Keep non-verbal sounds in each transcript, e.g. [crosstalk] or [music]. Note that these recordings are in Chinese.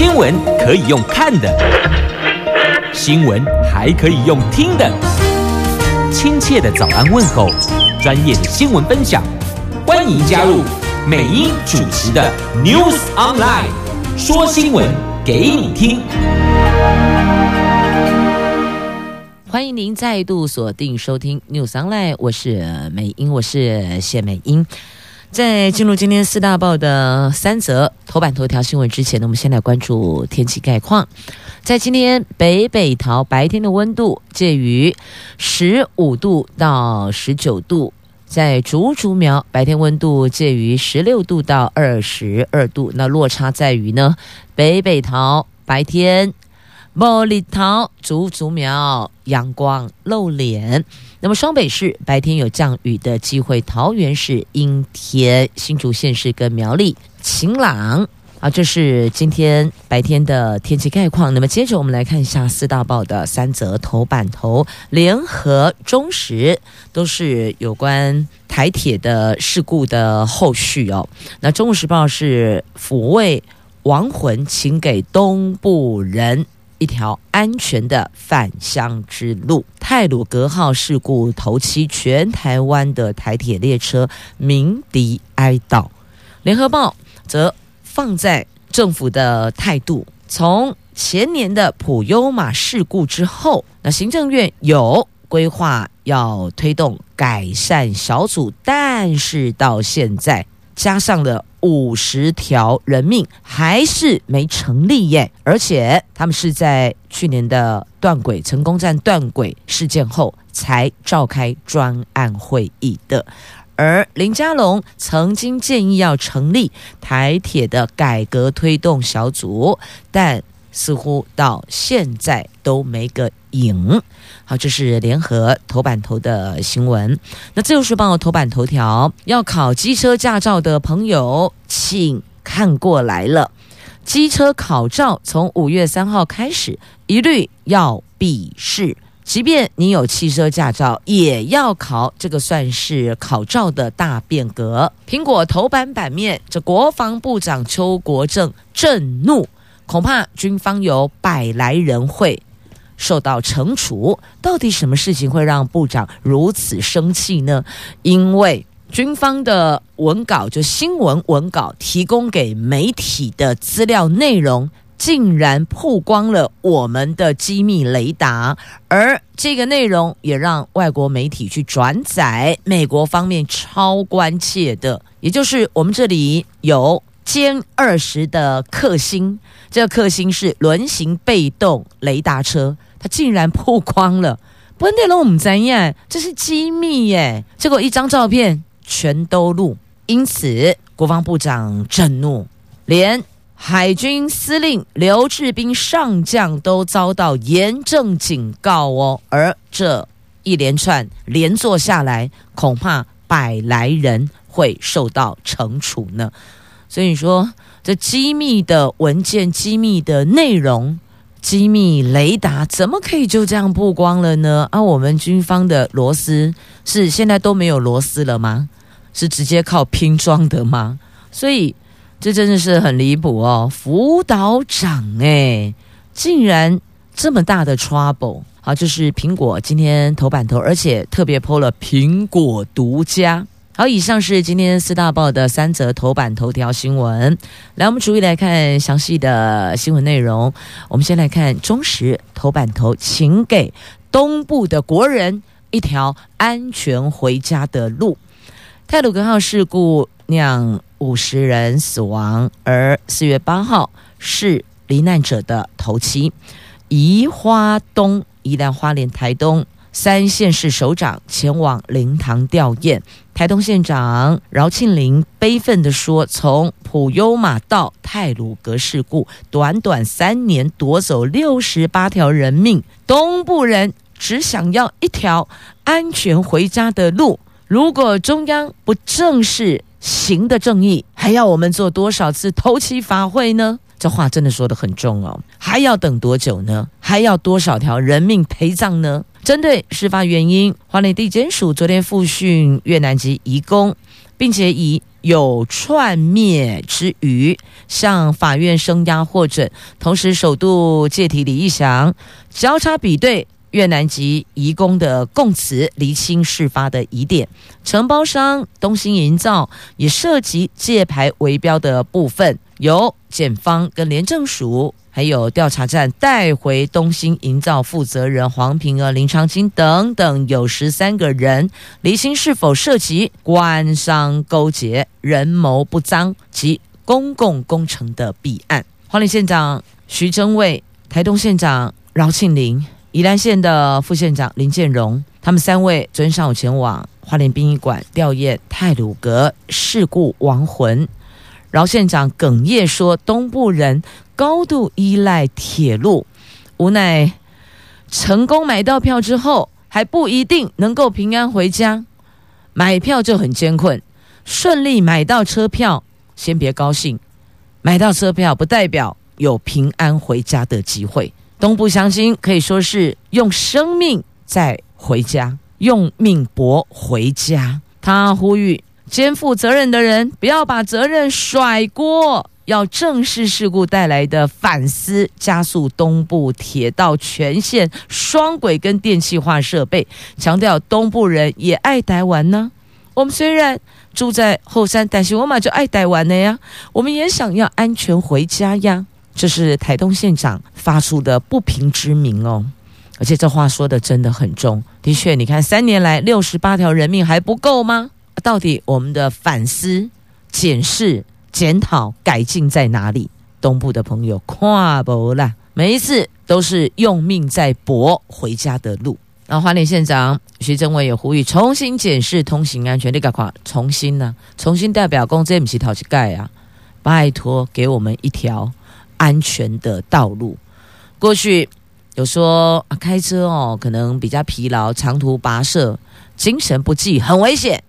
新闻可以用看的，新闻还可以用听的。亲切的早安问候，专业的新闻分享，欢迎加入美英主持的 News Online，说新闻给你听。欢迎您再度锁定收听 News Online，我是美英，我是谢美英。在进入今天四大报的三则头版头条新闻之前呢，我们先来关注天气概况。在今天北北桃白天的温度介于十五度到十九度，在竹竹苗白天温度介于十六度到二十二度，那落差在于呢，北北桃白天。茉莉桃、竹竹苗阳光露脸，那么双北市白天有降雨的机会，桃园市阴天，新竹县市跟苗栗晴朗啊，这是今天白天的天气概况。那么接着我们来看一下四大报的三则头版头，联合、中时都是有关台铁的事故的后续哦。那中国时报是抚慰亡魂，请给东部人。一条安全的返乡之路。泰鲁阁号事故头七，全台湾的台铁列车鸣笛哀悼。联合报则放在政府的态度，从前年的普悠玛事故之后，那行政院有规划要推动改善小组，但是到现在加上了。五十条人命还是没成立耶，而且他们是在去年的断轨成功站断轨事件后才召开专案会议的。而林佳龙曾经建议要成立台铁的改革推动小组，但似乎到现在都没个影。好，这是联合头版头的新闻。那自由时报头版头条，要考机车驾照的朋友，请看过来了。机车考照从五月三号开始，一律要笔试，即便你有汽车驾照，也要考。这个算是考照的大变革。苹果头版版面，这国防部长邱国正震怒，恐怕军方有百来人会。受到惩处，到底什么事情会让部长如此生气呢？因为军方的文稿，就新闻文稿提供给媒体的资料内容，竟然曝光了我们的机密雷达，而这个内容也让外国媒体去转载。美国方面超关切的，也就是我们这里有歼二十的克星，这个克星是轮型被动雷达车。他竟然曝光了，不内容我们怎样？这是机密耶！结果一张照片全都录，因此国防部长震怒，连海军司令刘志斌上将都遭到严正警告哦。而这一连串连坐下来，恐怕百来人会受到惩处呢。所以说，这机密的文件、机密的内容。机密雷达怎么可以就这样曝光了呢？啊，我们军方的螺丝是现在都没有螺丝了吗？是直接靠拼装的吗？所以这真的是很离谱哦！辅导长诶，竟然这么大的 trouble！好，就是苹果今天头版头，而且特别 po 了苹果独家。好，以上是今天四大报的三则头版头条新闻。来，我们逐一来看详细的新闻内容。我们先来看中时头版头，请给东部的国人一条安全回家的路。泰鲁格号事故酿五十人死亡，而四月八号是罹难者的头七。宜花东、宜兰花莲、台东。三县市首长前往灵堂吊唁，台东县长饶庆铃悲愤地说：“从普悠马到太鲁阁事故，短短三年夺走六十八条人命，东部人只想要一条安全回家的路。如果中央不正视行的正义，还要我们做多少次头七法会呢？”这话真的说得很重哦，还要等多久呢？还要多少条人命陪葬呢？针对事发原因，花莲地检署昨天复讯越南籍移工，并且以有串灭之余向法院声押获准，同时首度借题李义祥交叉比对。越南籍移工的供词，厘清事发的疑点。承包商东兴营造也涉及借牌围标的部分，由检方跟廉政署还有调查站带回东兴营造负责人黄平娥、林长青等等有十三个人，厘清是否涉及官商勾结、人谋不臧及公共工程的弊案。花莲县长徐榛蔚、台东县长饶庆林。宜兰县的副县长林建荣，他们三位昨天上午前往花莲殡仪馆吊唁太鲁阁事故亡魂。饶县长哽咽说：“东部人高度依赖铁路，无奈成功买到票之后，还不一定能够平安回家。买票就很艰困，顺利买到车票先别高兴，买到车票不代表有平安回家的机会。”东部乡亲可以说是用生命在回家，用命搏回家。他呼吁肩负责任的人不要把责任甩锅，要正视事故带来的反思，加速东部铁道全线双轨跟电气化设备。强调东部人也爱台湾呢。我们虽然住在后山，但是我们就爱台湾的呀。我们也想要安全回家呀。这是台东县长发出的不平之鸣哦，而且这话说的真的很重。的确，你看三年来六十八条人命还不够吗？到底我们的反思、检视、检讨、改进在哪里？东部的朋友跨不啦，每一次都是用命在搏回家的路。然后花莲县长徐榛蔚也呼吁重新检视通行安全，你赶快重新呢、重新代表公这不是讨起盖啊！拜托给我们一条。安全的道路，过去有说啊，开车哦，可能比较疲劳，长途跋涉，精神不济，很危险。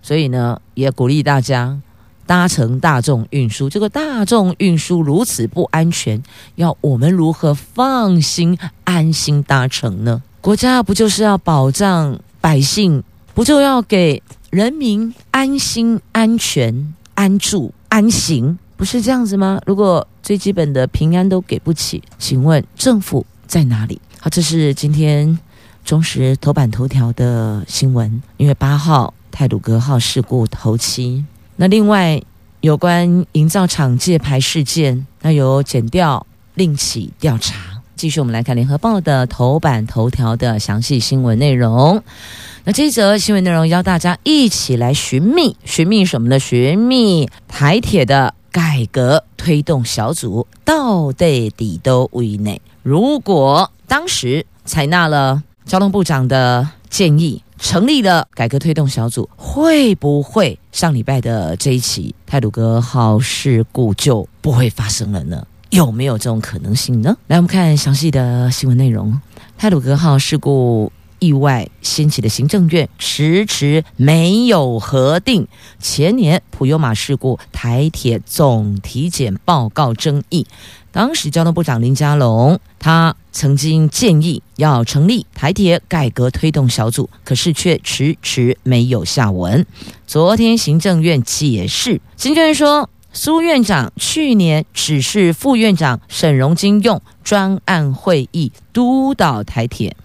所以呢，也鼓励大家搭乘大众运输。这个大众运输如此不安全，要我们如何放心安心搭乘呢？国家不就是要保障百姓，不就要给人民安心、安全、安住、安行？不是这样子吗？如果最基本的平安都给不起，请问政府在哪里？好，这是今天中时头版头条的新闻。因为八号泰鲁格号事故头七，那另外有关营造厂借牌事件，那由检调另起调查。继续，我们来看联合报的头版头条的详细新闻内容。那这一则新闻内容，邀大家一起来寻觅，寻觅什么呢？寻觅台铁的。改革推动小组到底都为内？如果当时采纳了交通部长的建议，成立了改革推动小组，会不会上礼拜的这一起泰鲁格号事故就不会发生了呢？有没有这种可能性呢？来，我们看详细的新闻内容。泰鲁格号事故。意外掀起的行政院迟迟没有核定前年普悠玛事故台铁总体检报告争议。当时交通部长林佳龙他曾经建议要成立台铁改革推动小组，可是却迟迟没有下文。昨天行政院解释，行政院说苏院长去年指示副院长沈荣金用专案会议督导台铁。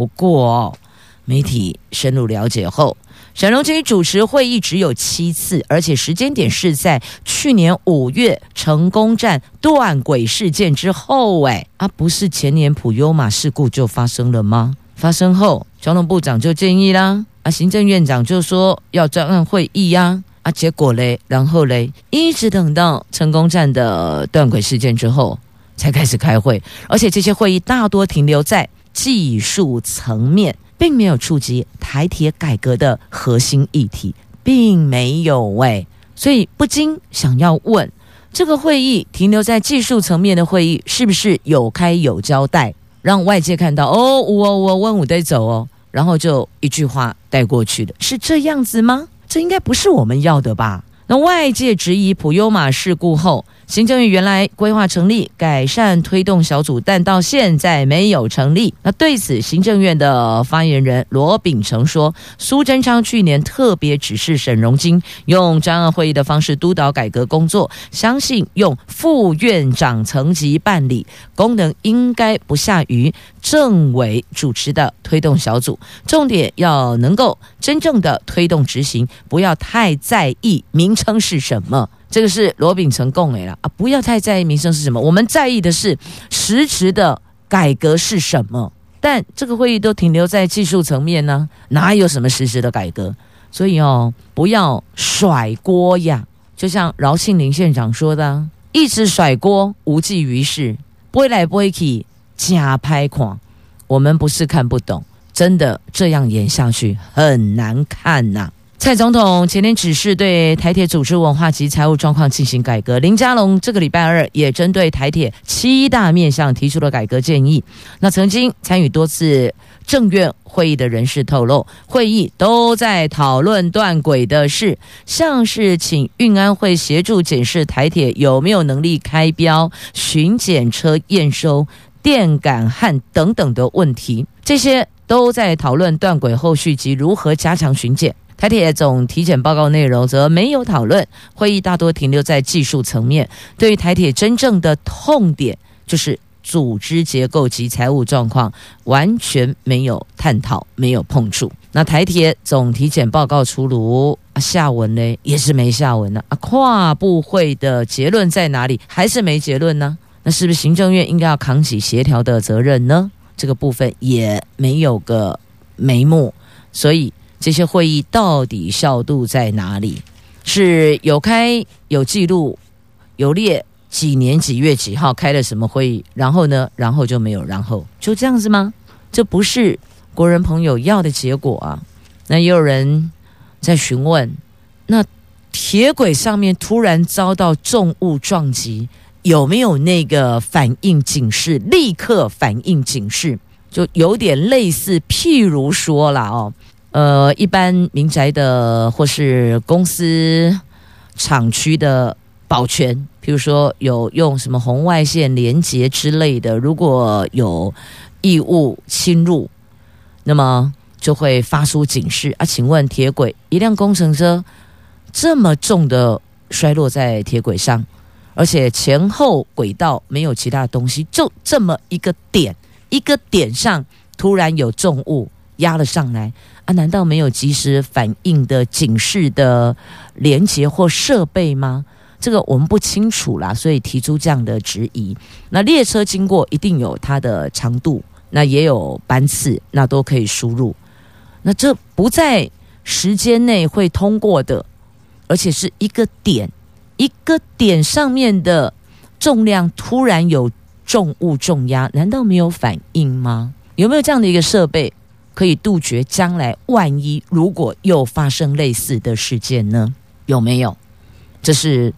不过，媒体深入了解后，沈荣金主持会议只有七次，而且时间点是在去年五月成功站断轨事件之后。哎，啊，不是前年普悠玛事故就发生了吗？发生后，交通部长就建议啦，啊，行政院长就说要专案会议呀，啊，结果嘞，然后嘞，一直等到成功站的断轨事件之后才开始开会，而且这些会议大多停留在。技术层面并没有触及台铁改革的核心议题，并没有喂，所以不禁想要问：这个会议停留在技术层面的会议，是不是有开有交代，让外界看到哦，我我问我得走哦，然后就一句话带过去的，是这样子吗？这应该不是我们要的吧？那外界质疑普悠玛事故后，行政院原来规划成立改善推动小组，但到现在没有成立。那对此，行政院的发言人罗秉成说，苏贞昌去年特别指示沈荣津用专案会议的方式督导改革工作，相信用副院长层级办理，功能应该不下于政委主持的推动小组，重点要能够真正的推动执行，不要太在意名称是什么。这个是罗秉成供给了啊！不要太在意名声是什么，我们在意的是实质的改革是什么。但这个会议都停留在技术层面呢，哪有什么实质的改革？所以哦，不要甩锅呀！就像饶庆林县长说的，一直甩锅无济于事，不会来不会去假拍款。我们不是看不懂，真的这样演下去很难看呐、蔡总统前天指示对台铁组织文化及财务状况进行改革。林佳龙这个礼拜二也针对台铁七大面向提出了改革建议。那曾经参与多次政院会议的人士透露，会议都在讨论断轨的事，像是请运安会协助检视台铁有没有能力开标、巡检车验收、电感焊等等的问题。这些都在讨论断轨后续及如何加强巡检。台铁总体检报告内容则没有讨论，会议大多停留在技术层面。对于台铁真正的痛点，就是组织结构及财务状况，完全没有探讨，没有碰触。那台铁总体检报告出炉，啊，下文呢也是没下文呢。啊，跨部会的结论在哪里？还是没结论呢？那是不是行政院应该要扛起协调的责任呢？这个部分也没有个眉目，所以。这些会议到底效度在哪里？是有开有记录有列几年几月几号开了什么会议，然后呢，然后就没有然后，就这样子吗？这不是国人朋友要的结果啊！那也有人在询问，那铁轨上面突然遭到重物撞击，有没有那个反应警示？立刻反应警示，就有点类似，譬如说了哦。呃，一般民宅的或是公司厂区的保全，比如说有用什么红外线连接之类的，如果有异物侵入，那么就会发出警示啊。请问铁轨一辆工程车这么重的摔落在铁轨上，而且前后轨道没有其他东西，就这么一个点，一个点上突然有重物压了上来。啊，难道没有及时反应的警示的连接或设备吗？这个我们不清楚啦，所以提出这样的质疑。那列车经过一定有它的长度，那也有班次，那都可以输入。那这不在时间内会通过的，而且是一个点，一个点上面的重量突然有重物重压，难道没有反应吗？有没有这样的一个设备？可以杜绝将来万一如果又发生类似的事件呢？有没有？这是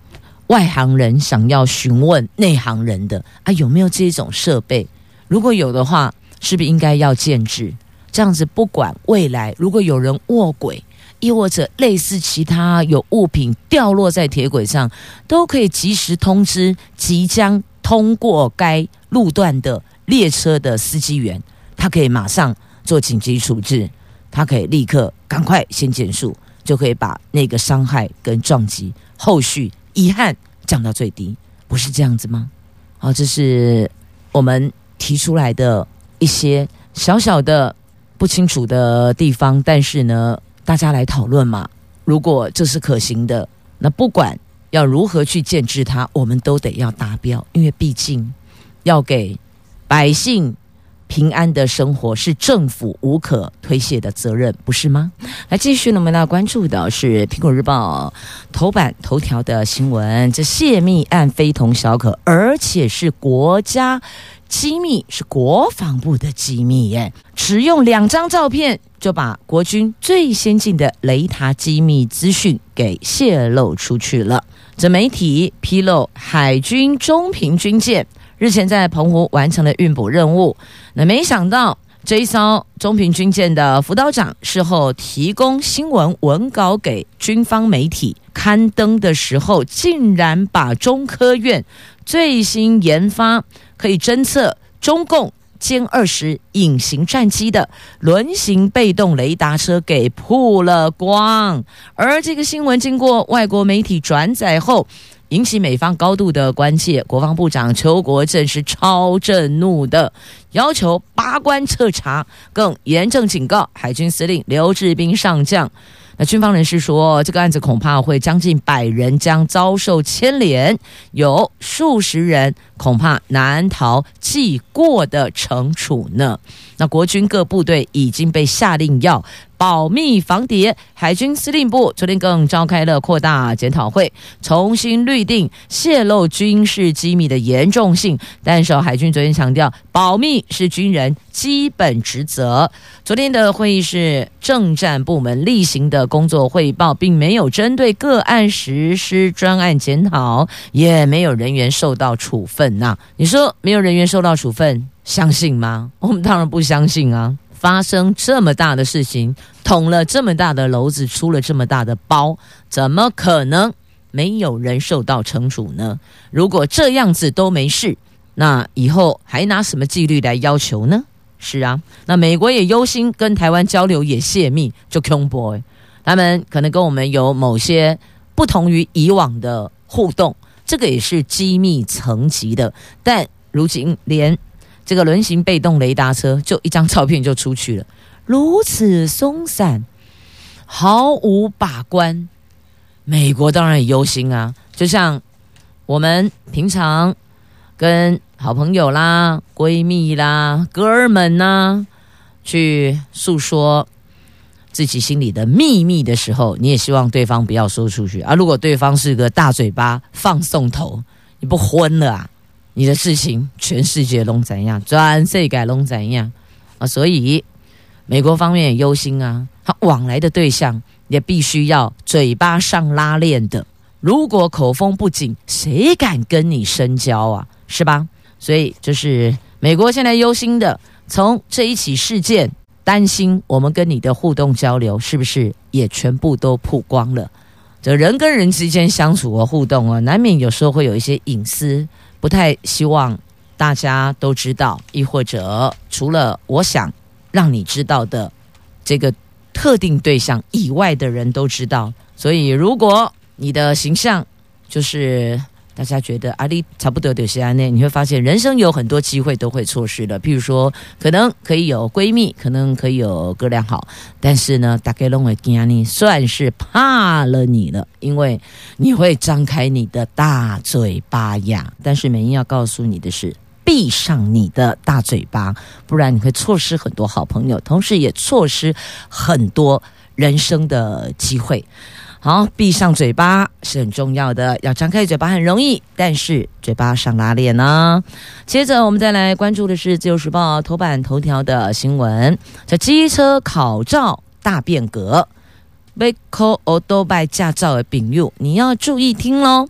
外行人想要询问内行人的啊，有没有这种设备？如果有的话，是不是应该要建置？这样子，不管未来如果有人卧轨，亦或者类似其他有物品掉落在铁轨上，都可以及时通知即将通过该路段的列车的司机员，他可以马上。做紧急处置，他可以立刻赶快先减速，就可以把那个伤害跟撞击后续遗憾降到最低，不是这样子吗？好，这是我们提出来的一些小小的不清楚的地方，但是呢，大家来讨论嘛。如果这是可行的，那不管要如何去建置它，我们都得要达标，因为毕竟要给百姓。平安的生活是政府无可推卸的责任，不是吗？来，继续呢，我们要关注的是《苹果日报》头版头条的新闻。这泄密案非同小可，而且是国家机密，是国防部的机密耶！只用两张照片就把国军最先进的雷达机密资讯给泄露出去了。这媒体披露，海军中平军舰。日前在澎湖完成了运补任务，那没想到这一艘中平军舰的辅导长事后提供新闻文稿给军方媒体刊登的时候，竟然把中科院最新研发可以侦测中共歼二十隐形战机的轮型被动雷达车给曝了光，而这个新闻经过外国媒体转载后，引起美方高度的关切，国防部长邱国正是超震怒的，要求八关彻查，更严正警告海军司令刘志斌上将。那军方人士说，这个案子恐怕会将近百人将遭受牵连，有数十人恐怕难逃记过的惩处呢。那国军各部队已经被下令要保密防谍，海军司令部昨天更召开了扩大检讨会，重新律定泄露军事机密的严重性。但是海军昨天强调，保密是军人基本职责。昨天的会议是政战部门例行的工作汇报，并没有针对个案实施专案检讨，也没有人员受到处分。呐，你说没有人员受到处分，相信吗？我们当然不相信啊。发生这么大的事情，捅了这么大的篓子，出了这么大的包，怎么可能没有人受到惩处呢？如果这样子都没事，那以后还拿什么纪律来要求呢？是啊，那美国也忧心跟台湾交流也泄密，就 kon Boy，他们可能跟我们有某些不同于以往的互动，这个也是机密层级的，但如今连。这个轮型被动雷达车就一张照片就出去了，如此松散，毫无把关。美国当然也忧心啊，就像我们平常跟好朋友啦、闺蜜啦、哥们呐，去诉说自己心里的秘密的时候，你也希望对方不要说出去啊。如果对方是个大嘴巴放送头，你不昏了啊？你的事情，全世界拢怎样？全世界拢怎样啊？所以美国方面也忧心啊，他往来的对象也必须要嘴巴上拉链的。如果口风不紧，谁敢跟你深交啊？是吧？所以就是美国现在忧心的，从这一起事件担心我们跟你的互动交流是不是也全部都曝光了？这人跟人之间相处和互动啊，难免有时候会有一些隐私。不太希望大家都知道，亦或者除了我想让你知道的这个特定对象以外的人都知道。所以，如果你的形象就是。大家觉得阿里差不多有些安内，你会发现人生有很多机会都会错失了。譬如说，可能可以有闺蜜，可能可以有哥俩好，但是呢，大概认为今你算是怕了你了，因为你会张开你的大嘴巴呀。但是美英要告诉你的是，闭上你的大嘴巴，不然你会错失很多好朋友，同时也错失很多人生的机会。好，闭上嘴巴是很重要的，要张开嘴巴很容易，但是嘴巴上拉链呢。接着我们再来关注的是《自由时报》头版头条的新闻，叫机车考照大变革，被考欧多拜驾照的朋友，你要注意听喽。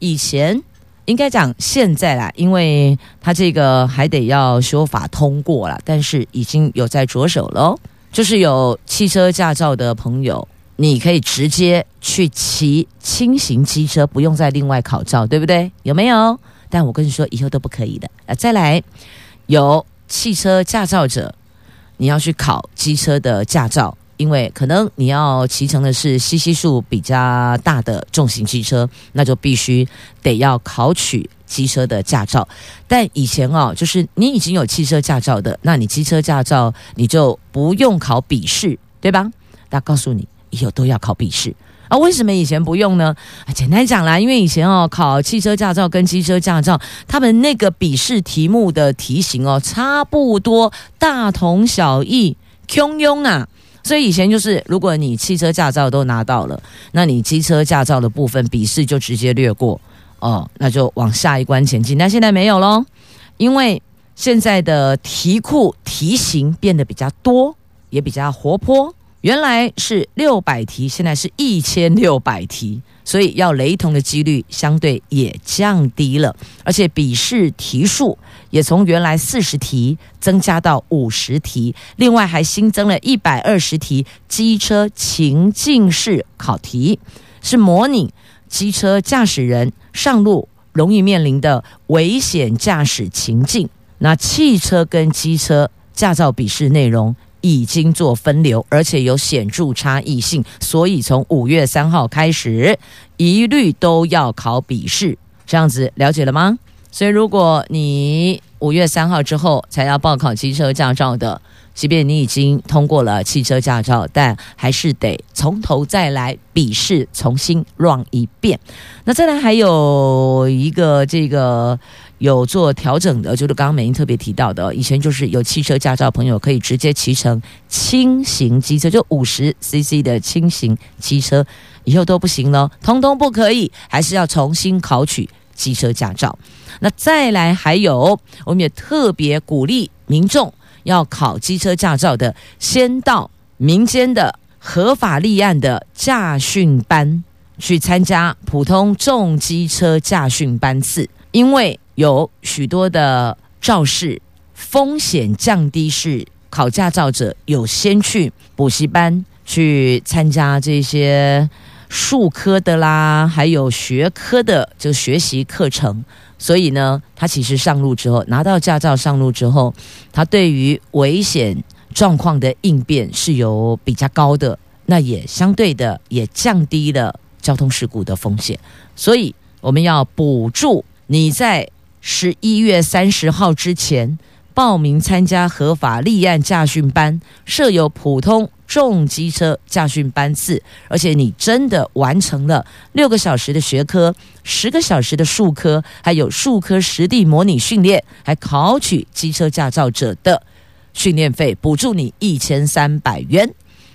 以前应该讲现在啦，因为他这个还得要修法通过了，但是已经有在着手喽，就是有汽车驾照的朋友。你可以直接去骑轻型机车，不用再另外考照，对不对？有没有？但我跟你说，以后都不可以的。啊，再来，有汽车驾照者，你要去考机车的驾照，因为可能你要骑乘的是 CC 数比较大的重型机车，那就必须得要考取机车的驾照。但以前哦，就是你已经有汽车驾照的，那你机车驾照你就不用考笔试，对吧？那告诉你。以后都要考笔试啊？为什么以前不用呢？简单讲啦，因为以前哦，考汽车驾照跟机车驾照，他们那个笔试题目的题型哦，差不多，大同小异，通用啊。所以以前就是，如果你汽车驾照都拿到了，那你机车驾照的部分笔试就直接略过哦，那就往下一关前进。但现在没有喽，因为现在的题库题型变得比较多，也比较活泼。原来是六百题，现在是一千六百题，所以要雷同的几率相对也降低了，而且笔试题数也从原来四十题增加到五十题，另外还新增了一百二十题机车情境式考题，是模拟机车驾驶人上路容易面临的危险驾驶情境。那汽车跟机车驾照笔试内容。已经做分流，而且有显著差异性，所以从五月三号开始，一律都要考笔试。这样子了解了吗？所以如果你五月三号之后才要报考机车驾照的，即便你已经通过了汽车驾照，但还是得从头再来笔试，重新 run 一遍。那再来还有一个这个。有做调整的，就是刚刚美英特别提到的，以前就是有汽车驾照朋友可以直接骑乘轻型机车，就五十 CC 的轻型机车，以后都不行了，通通不可以，还是要重新考取机车驾照。那再来还有，我们也特别鼓励民众要考机车驾照的，先到民间的合法立案的驾训班去参加普通重机车驾训班次，因为。有许多的肇事风险降低，是考驾照者有先去补习班去参加这些术科的啦，还有学科的就学习课程。所以呢，他其实上路之后拿到驾照，上路之后，他对于危险状况的应变是有比较高的，那也相对的也降低了交通事故的风险。所以我们要补助你在。十一月三十号之前报名参加合法立案驾训班，设有普通重机车驾训班次，而且你真的完成了六个小时的学科、十个小时的术科，还有术科实地模拟训练，还考取机车驾照者的训练费，补助你一千三百元，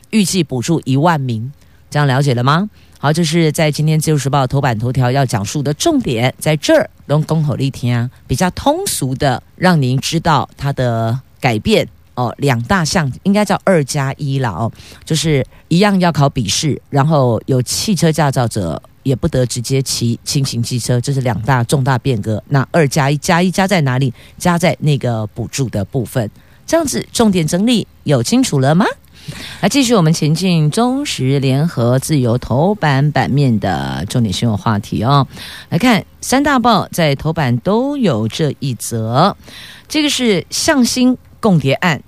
预计补助一万名，这样了解了吗？好，这是在今天《自由时报》头版头条要讲述的重点，在这儿用公口力听啊，比较通俗的，让您知道它的改变哦。两大项应该叫二加一了哦，就是一样要考笔试，然后有汽车驾照者也不得直接骑轻型机车，这是两大重大变革。那二加一加一加在哪里？加在那个补助的部分。这样子重点整理有清楚了吗？[laughs] 来继续我们前进，中时联合自由头版版面的重点新闻话题哦。来看三大报在头版都有这一则，这个是向心共谍案。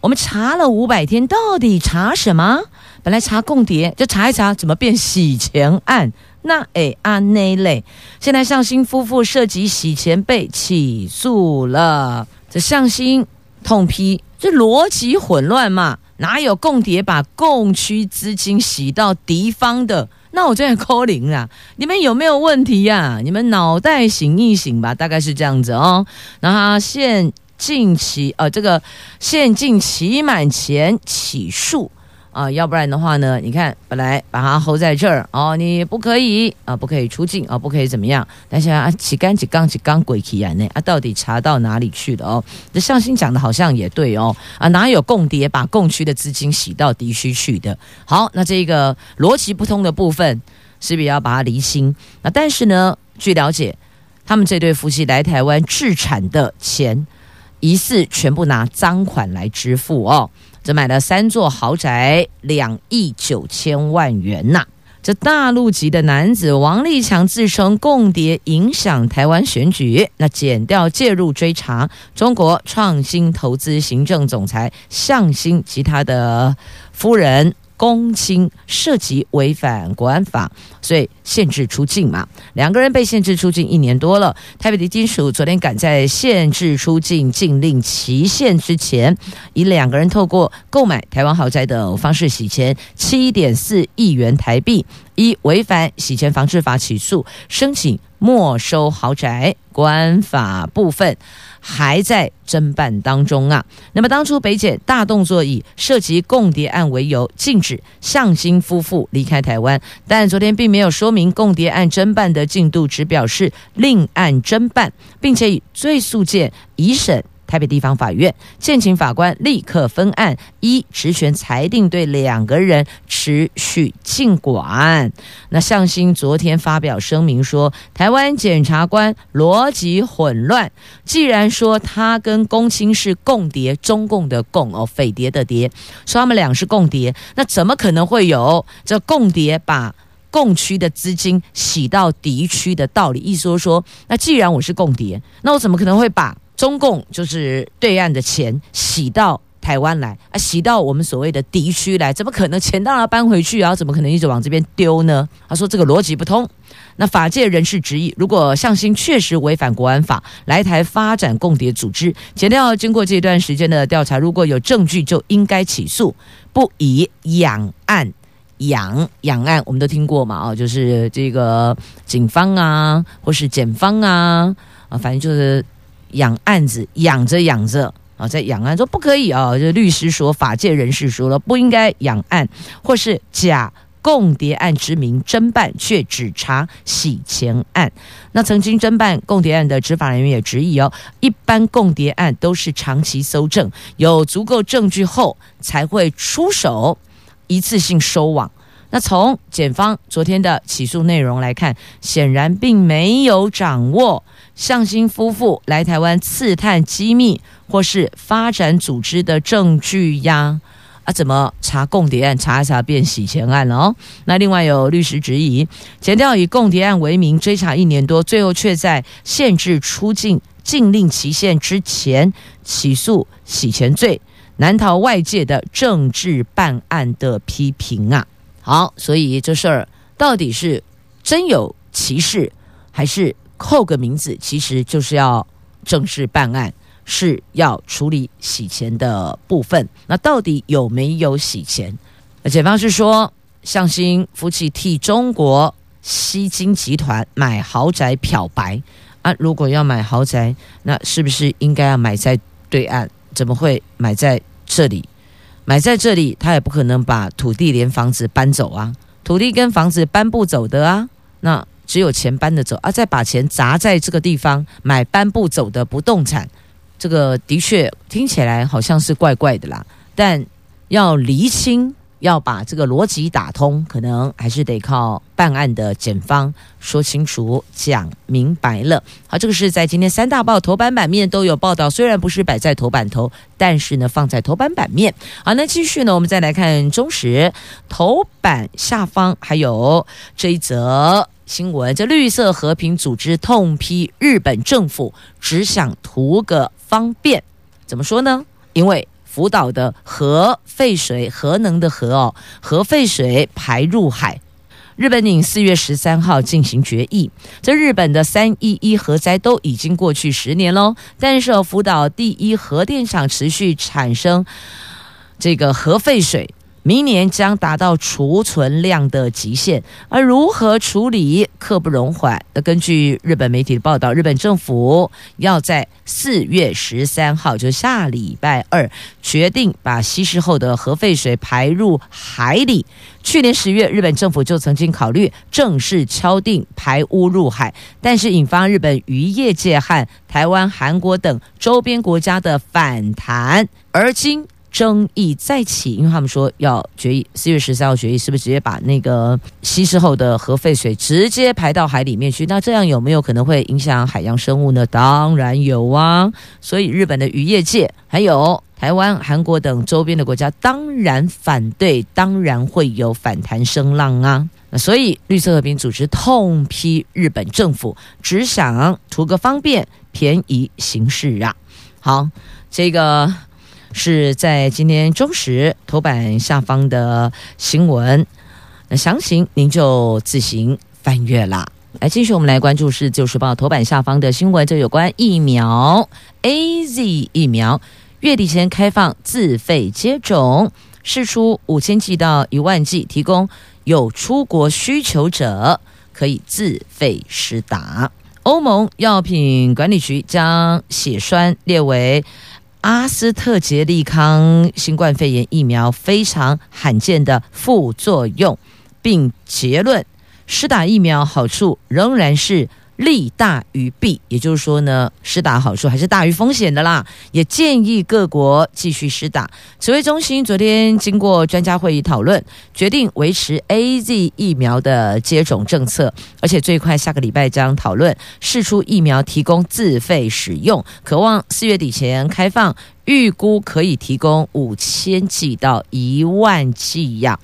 我们查了五百天，到底查什么？本来查共谍，就查一查，怎么变洗钱案？那哎啊那类，现在向心夫妇涉及洗钱被起诉了。这向心痛批，这逻辑混乱嘛。哪有共谍把共区资金洗到敌方的？那我真的 [laughs] 扣零了！你们有没有问题呀、啊？你们脑袋醒一醒吧，大概是这样子哦。然后现近期呃，这个现近期满前起诉。啊，要不然的话呢？你看，本来把它 hold 在这儿哦，你不可以啊，不可以出境啊，不可以怎么样？但是啊，起干起刚起刚鬼起来呢啊，到底查到哪里去了哦？这向心讲的好像也对哦啊，哪有共谍把共区的资金洗到敌区去的？好，那这个逻辑不通的部分，是不是要把它厘清？那但是呢，据了解，他们这对夫妻来台湾置产的钱，疑似全部拿赃款来支付哦。只买了三座豪宅，两亿九千万元呐！这大陆籍的男子王立强自称共谍影响台湾选举，那减掉介入追查中国创新投资行政总裁向新及他的夫人。公亲涉及违反国安法，所以限制出境嘛。两个人被限制出境一年多了。台北地检署昨天赶在限制出境禁令期限之前，以两个人透过购买台湾豪宅的方式洗钱七点四亿元台币，依违反洗钱防治法起诉，申请没收豪宅。官法部分。还在侦办当中啊。那么当初北检大动作，以涉及共谍案为由，禁止向新夫妇离开台湾。但昨天并没有说明共谍案侦办的进度，只表示另案侦办，并且以追诉件一审台北地方法院，建请法官立刻分案，一职权裁定对两个人持续禁管。那向新昨天发表声明说，台湾检察官逻辑混乱，既然说他跟公卿是共谍，中共的共哦，匪谍的谍，说他们俩是共谍，那怎么可能会有这共谍把共区的资金洗到敌区的道理？意思说，说，那既然我是共谍，那我怎么可能会把中共就是对岸的钱洗到台湾来啊？洗到我们所谓的敌区来？怎么可能？钱当然要搬回去啊？怎么可能一直往这边丢呢？他说这个逻辑不通。那法界人士质疑，如果向心确实违反国安法来台发展共谍组织，检调经过这段时间的调查，如果有证据，就应该起诉，不以养案。养养案，我们都听过嘛？哦，就是这个警方啊，或是检方啊，啊，反正就是养案子，养着养着啊，在养案说不可以啊，就律师说，法界人士说了，不应该养案，或是假共谍案之名侦办，却只查洗钱案。那曾经侦办共谍案的执法人员也质疑哦，一般共谍案都是长期搜证，有足够证据后才会出手。一次性收网，那从检方昨天的起诉内容来看，显然并没有掌握向心夫妇来台湾刺探机密或是发展组织的证据呀！啊，怎么查共谍案查一查变洗钱案了哦？那另外有律师质疑，检调以共谍案为名追查一年多，最后却在限制出境禁令期限之前起诉洗钱罪。难逃外界的政治办案的批评啊！好，所以这事儿到底是真有其事，还是扣个名字？其实就是要正式办案，是要处理洗钱的部分。那到底有没有洗钱？那检方是说，向心夫妻替中国吸金集团买豪宅漂白啊！如果要买豪宅，那是不是应该要买在对岸？怎么会买在这里？买在这里，他也不可能把土地连房子搬走啊！土地跟房子搬不走的啊，那只有钱搬得走啊！再把钱砸在这个地方买搬不走的不动产，这个的确听起来好像是怪怪的啦，但要厘清。要把这个逻辑打通，可能还是得靠办案的检方说清楚、讲明白了。好，这个是在今天三大报头版版面都有报道，虽然不是摆在头版头，但是呢放在头版版面。好，那继续呢，我们再来看中时头版下方还有这一则新闻：这绿色和平组织痛批日本政府只想图个方便，怎么说呢？因为。福岛的核废水，核能的核哦，核废水排入海。日本拟四月十三号进行决议。这日本的三一一核灾都已经过去十年喽，但是福岛第一核电厂持续产生这个核废水。明年将达到储存量的极限，而如何处理刻不容缓。根据日本媒体的报道，日本政府要在四月十三号，就下礼拜二，决定把稀释后的核废水排入海里。去年十月，日本政府就曾经考虑正式敲定排污入海，但是引发日本渔业界和台湾、韩国等周边国家的反弹，而今。争议再起，因为他们说要决议，四月十三号决议，是不是直接把那个稀释后的核废水直接排到海里面去？那这样有没有可能会影响海洋生物呢？当然有啊！所以日本的渔业界，还有台湾、韩国等周边的国家，当然反对，当然会有反弹声浪啊！那所以绿色和平组织痛批日本政府只想图个方便、便宜行事啊！好，这个。是在今天中时头版下方的新闻，那详情您就自行翻阅啦。来，继续我们来关注是《自由时报》头版下方的新闻，这有关疫苗 AZ 疫苗月底前开放自费接种，试出五千剂到一万剂，提供有出国需求者可以自费施打。欧盟药品管理局将血栓列为。阿斯特捷利康新冠肺炎疫苗非常罕见的副作用，并结论施打疫苗好处仍然是利大于弊，也就是说呢，施打好处还是大于风险的啦。也建议各国继续施打。指挥中心昨天经过专家会议讨论，决定维持 AZ 疫苗的接种政策，而且最快下个礼拜将讨论试出疫苗提供自费使用，渴望四月底前开放，预估可以提供五千剂到一万剂呀。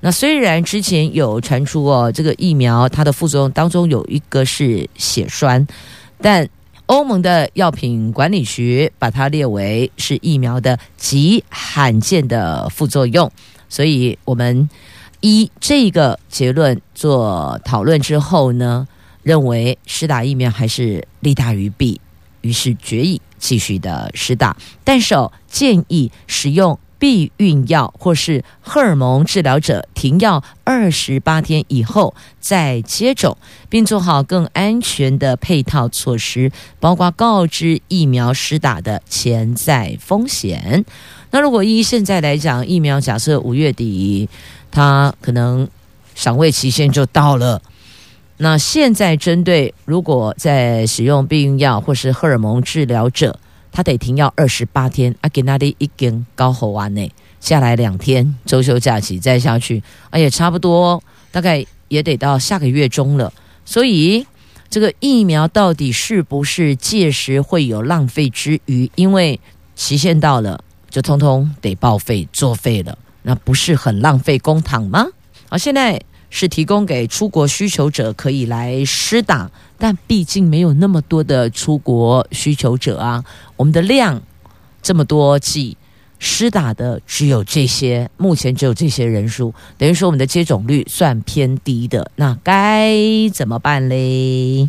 那虽然之前有传出哦，这个疫苗它的副作用当中有一个是血栓，但欧盟的药品管理局把它列为是疫苗的极罕见的副作用，所以我们依这个结论做讨论之后呢，认为施打疫苗还是利大于弊，于是决议继续的施打，但是哦，建议使用。避孕药或是荷尔蒙治疗者停药二十八天以后再接种，并做好更安全的配套措施，包括告知疫苗施打的潜在风险。那如果依现在来讲，疫苗假设五月底它可能赏味期限就到了，那现在针对如果在使用避孕药或是荷尔蒙治疗者。他得停药二十八天，阿给那里已经高好完呢，下来两天周休假期再下去，哎也，差不多大概也得到下个月中了。所以这个疫苗到底是不是届时会有浪费之余？因为期限到了，就通通得报废作废了，那不是很浪费公帑吗？好，现在。是提供给出国需求者可以来施打，但毕竟没有那么多的出国需求者啊。我们的量这么多剂，施打的只有这些，目前只有这些人数，等于说我们的接种率算偏低的。那该怎么办嘞？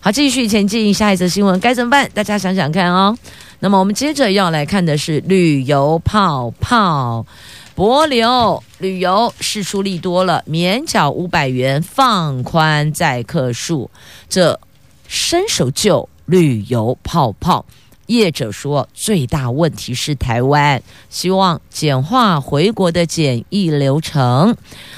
好，继续前进，下一则新闻该怎么办？大家想想看哦。那么我们接着要来看的是旅游泡泡。柏流旅游事出利多了，免缴五百元，放宽载客数，这伸手就旅游泡泡。业者说，最大问题是台湾，希望简化回国的检疫流程。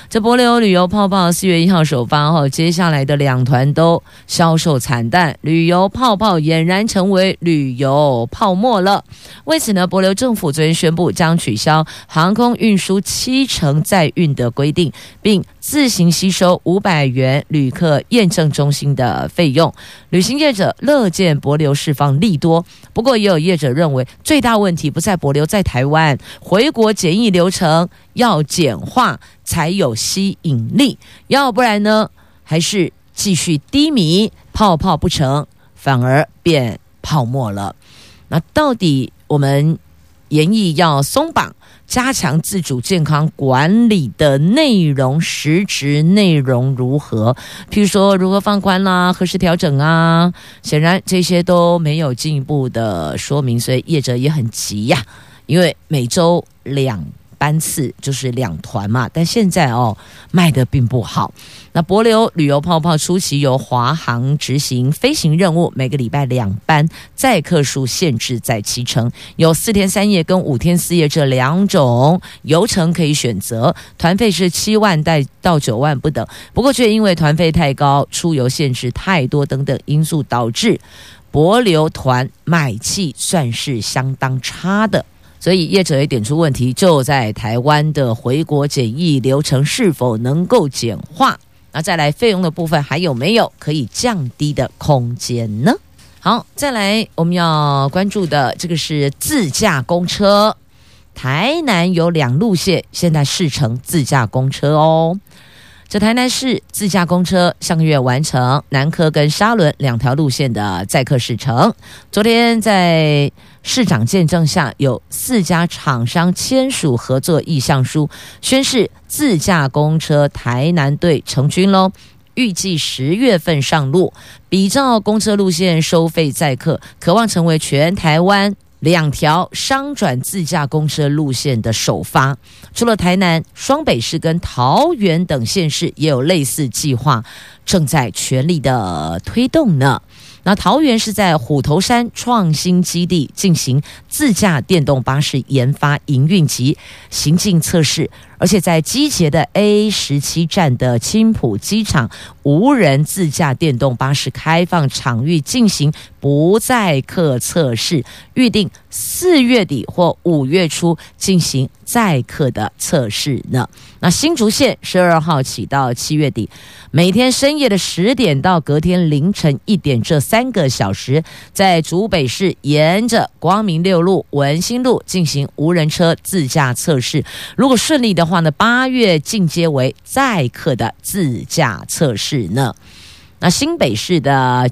这帛琉旅游泡泡四月一号首发后，接下来的两团都销售惨淡，旅游泡泡俨然成为旅游泡沫了。为此呢，帛琉政府昨天宣布将取消航空运输七成载运的规定，并自行吸收五百元旅客验证中心的费用。旅行业者乐见帛流释放利多，不过也有业者认为，最大问题不在帛流，在台湾回国检疫流程要简化。才有吸引力，要不然呢，还是继续低迷，泡泡不成，反而变泡沫了。那到底我们研议要松绑、加强自主健康管理的内容，实质内容如何？譬如说，如何放宽啦、何时调整啊？显然这些都没有进一步的说明，所以业者也很急呀、因为每周两。班次就是两团嘛，但现在哦卖的并不好。那博流旅游泡泡初期由华航执行飞行任务，每个礼拜两班，载客数限制在七成，有四天三夜跟五天四夜这两种游程可以选择，团费是七万带到九万不等。不过却因为团费太高、出游限制太多等等因素，导致博流团买气算是相当差的。所以业者也点出问题，就在台湾的回国检疫流程是否能够简化？那再来费用的部分还有没有可以降低的空间呢？好，再来我们要关注的这个是自驾公车，台南有两路线现在试乘自驾公车哦。这台南市自驾公车上个月完成南科跟沙仑两条路线的载客试乘。昨天在市长见证下，有四家厂商签署合作意向书，宣示自驾公车台南队成军喽。预计十月份上路，比照公车路线收费载客，渴望成为全台湾。两条商转自驾公车路线的首发，除了台南、双北市跟桃园等县市也有类似计划，正在全力的推动呢。那桃园是在虎头山创新基地进行自驾电动巴士研发、营运及行进测试，而且在机捷的 A 十七站的青埔机场，无人自驾电动巴士开放场域进行不载客测试，预定四月底或五月初进行载客的测试呢。那新竹县十二号起到七月底，每天深夜的十点到隔天凌晨一点这三个小时，在竹北市沿着光明六路、文心路进行无人车自驾测试。如果顺利的话呢，八月进阶为载客的自驾测试呢。那新北市的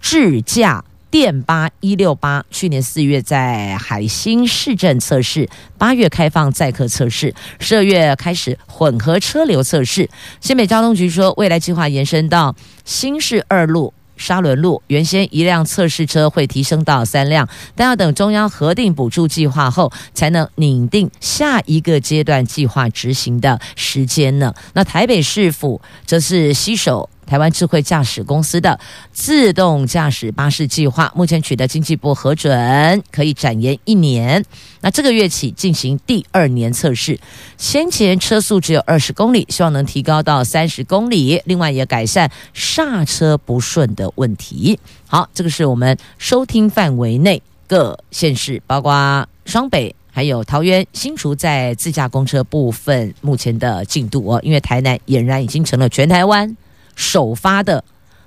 智驾。电八一六八去年四月在海兴市镇测试，八月开放载客测试，十二月开始混合车流测试。新北交通局说，未来计划延伸到新市二路、沙仑路，原先一辆测试车会提升到三辆，但要等中央核定补助计划后，才能拟定下一个阶段计划执行的时间呢。那台北市府则是携手。台湾智慧驾驶公司的自动驾驶巴士计划，目前取得经济部核准，可以展延一年。那这个月起进行第二年测试，先前车速只有二十公里，希望能提高到三十公里。另外也改善刹车不顺的问题。好，这个是我们收听范围内各县市，包括双北、还有桃园、新竹在自驾公车部分目前的进度哦。因为台南俨然已经成了全台湾。首发的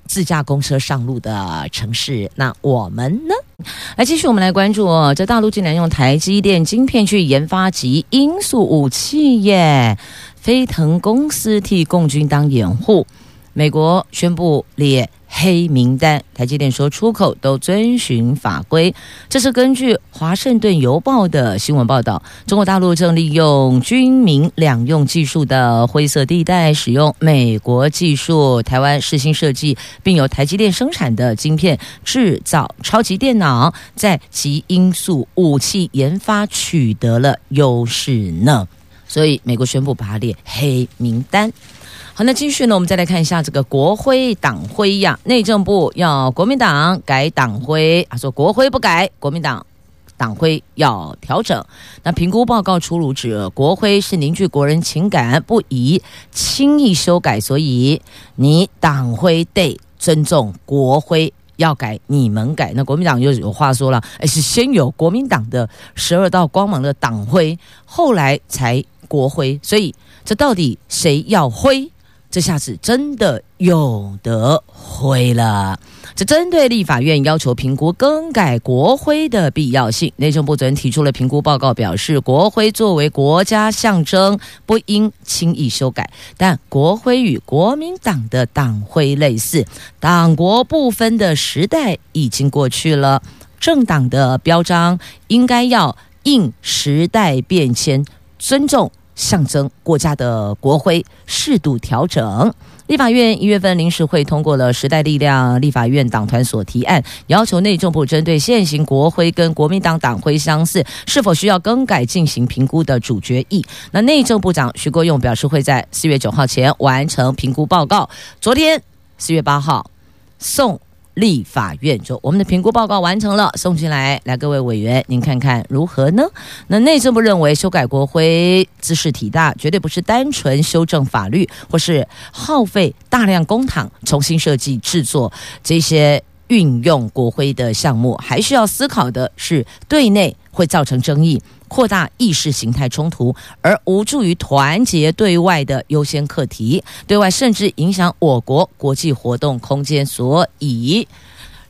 自驾公车上路的城市，那我们呢？来继续，我们来关注哦。在大陆竟然用台积电晶片去研发及音速武器耶！飞腾公司替共军当掩护，美国宣布列。黑名单，台积电说出口都遵循法规。这是根据《华盛顿邮报》的新闻报道。中国大陆正利用军民两用技术的灰色地带，使用美国技术、台湾世新设计，并由台积电生产的晶片制造超级电脑，在极音速武器研发取得了优势呢。所以，美国宣布把它列黑名单。好，那继续呢，我们再来看一下这个国徽党徽呀。内政部要国民党改党徽，啊说国徽不改，国民党党徽要调整。那评估报告出炉指，国徽是凝聚国人情感，不宜轻易修改，所以你党徽得尊重国徽，要改你们改。那国民党又有话说了，哎，是先有国民党的十二道光芒的党徽，后来才国徽，所以这到底谁要徽？这下子真的有得灰了。这针对立法院要求评估更改国徽的必要性，内政部昨天提出了评估报告，表示国徽作为国家象征，不应轻易修改。但国徽与国民党的党徽类似，党国不分的时代已经过去了，政党的标章应该要应时代变迁，尊重。象征国家的国徽适度调整。立法院一月份临时会通过了时代力量立法院党团所提案，要求内政部针对现行国徽跟国民党党徽相似，是否需要更改进行评估的主决议。那内政部长徐国勇表示，会在四月九号前完成评估报告。昨天四月八号送。立法院就我们的评估报告完成了，送进来，来各位委员，您看看如何呢？那内政部认为修改国徽姿势体大，绝对不是单纯修正法律，或是耗费大量公帑重新设计制作这些运用国徽的项目，还需要思考的是对内会造成争议。扩大意识形态冲突，而无助于团结对外的优先课题，对外甚至影响我国国际活动空间，所以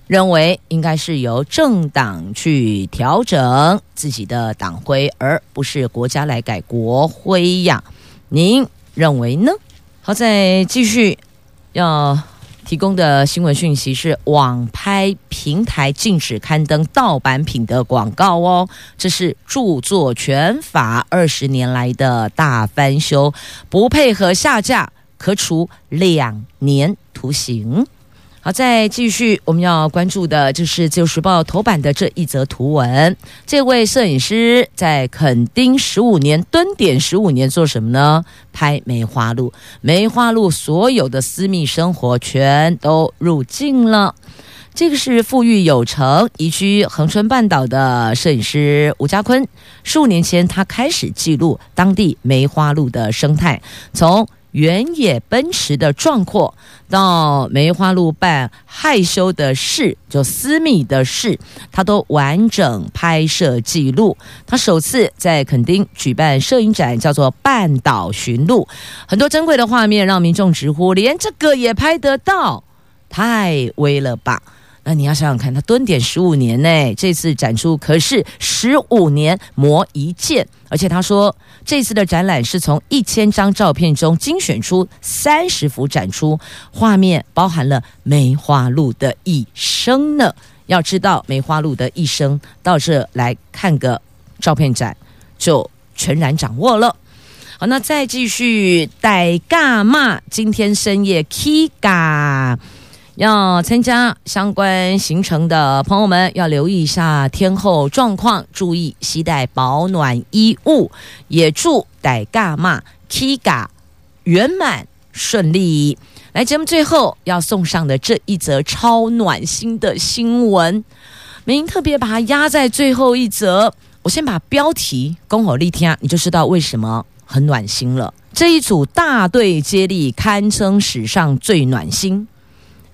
认为应该是由政党去调整自己的党徽，而不是国家来改国徽呀。您认为呢？好，再继续要。提供的新闻讯息是，网拍平台禁止刊登盗版品的广告哦，这是著作权法二十年来的大翻修，不配合下架可处两年徒刑。好，再继续，我们要关注的就是《自由时报》头版的这一则图文。这位摄影师在垦丁十五年蹲点十五年做什么呢？拍梅花鹿。梅花鹿所有的私密生活全都入镜了。这个是富裕有成、移居恒春半岛的摄影师吴家坤。十五年前，他开始记录当地梅花鹿的生态，从原野奔驰的壮阔，到梅花鹿扮害羞的事，就私密的事，他都完整拍摄记录。他首次在垦丁举办摄影展，叫做“半岛寻鹿”，很多珍贵的画面让民众直呼：连这个也拍得到，太威了吧！那你要想想看，他蹲点十五年呢，这次展出可是十五年磨一剑，而且他说这次的展览是从一千张照片中精选出三十幅展出，画面包含了梅花鹿的一生呢。要知道梅花鹿的一生，到这来看个照片展就全然掌握了。好，那再继续带嘎嘛，今天深夜 K 嘎。要参加相关行程的朋友们，要留意一下天候状况，注意携带保暖衣物。也祝戴嘎嘛 Kiga 圆满顺利。来，节目最后要送上的这一则超暖心的新闻，美英特别把它压在最后一则。我先把标题恭候立听，你就知道为什么很暖心了。这一组大队接力堪称史上最暖心。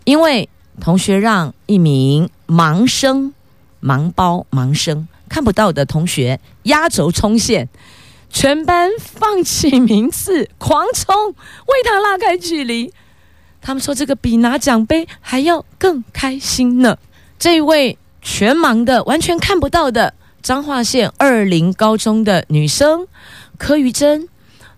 因为同学让一名盲生、盲包、盲生看不到的同学压轴冲线，全班放弃名次，狂冲，为他拉开距离。他们说这个比拿奖杯还要更开心呢。这一位全盲的、完全看不到的彰化县二林高中的女生柯玉珍。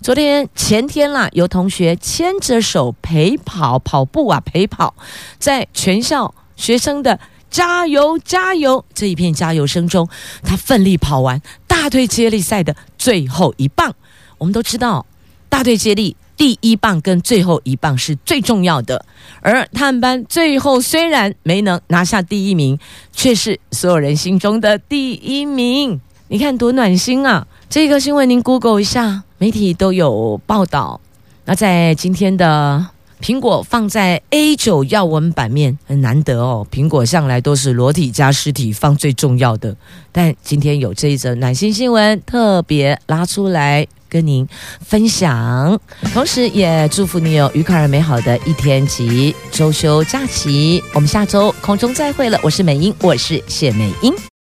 昨天前天啦，有同学牵着手陪跑跑步啊，陪跑，在全校学生的加油加油这一片加油声中，他奋力跑完大队接力赛的最后一棒。我们都知道，大队接力第一棒跟最后一棒是最重要的，而他们班最后虽然没能拿下第一名，却是所有人心中的第一名。你看多暖心啊！这个新闻您 Google 一下。媒体都有报道，那在今天的苹果放在 A9 要闻版面很难得哦。苹果向来都是裸体加尸体放最重要的，但今天有这一则暖心新闻，特别拉出来跟您分享，同时也祝福你有愉快而美好的一天及周休假期。我们下周空中再会了，我是美英，我是谢美英。